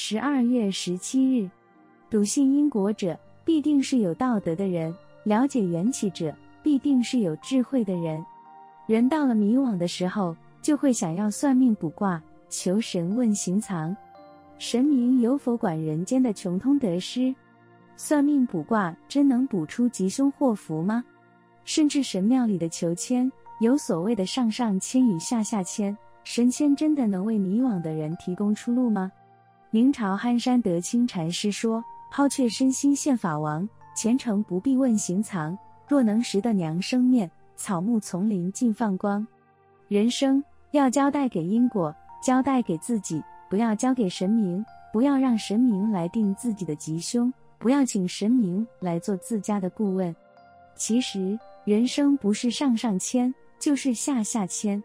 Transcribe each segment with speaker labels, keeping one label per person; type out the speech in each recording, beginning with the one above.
Speaker 1: 十二月十七日，笃信因果者，必定是有道德的人；了解缘起者，必定是有智慧的人。人到了迷惘的时候，就会想要算命卜卦，求神问行藏。神明有否管人间的穷通得失？算命卜卦真能卜出吉凶祸福吗？甚至神庙里的求签，有所谓的上上签与下下签，神仙真的能为迷惘的人提供出路吗？明朝憨山德清禅师说：“抛却身心现法王，前程不必问行藏。若能识得娘生面，草木丛林尽放光。人生要交代给因果，交代给自己，不要交给神明，不要让神明来定自己的吉凶，不要请神明来做自家的顾问。其实人生不是上上签，就是下下签。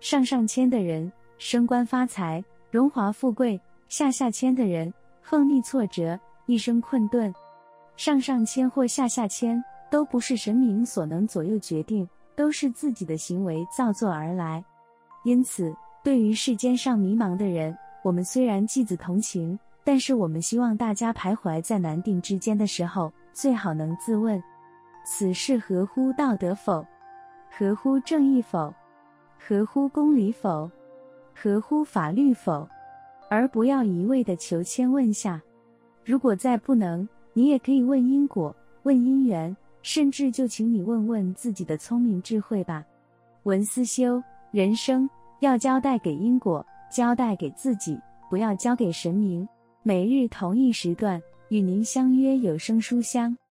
Speaker 1: 上上签的人升官发财，荣华富贵。”下下签的人横逆挫折，一生困顿。上上签或下下签都不是神明所能左右决定，都是自己的行为造作而来。因此，对于世间上迷茫的人，我们虽然济子同情，但是我们希望大家徘徊在难定之间的时候，最好能自问：此事合乎道德否？合乎正义否？合乎公理否？合乎法律否？而不要一味的求签问下，如果再不能，你也可以问因果、问因缘，甚至就请你问问自己的聪明智慧吧。文思修，人生要交代给因果，交代给自己，不要交给神明。每日同一时段与您相约有声书香。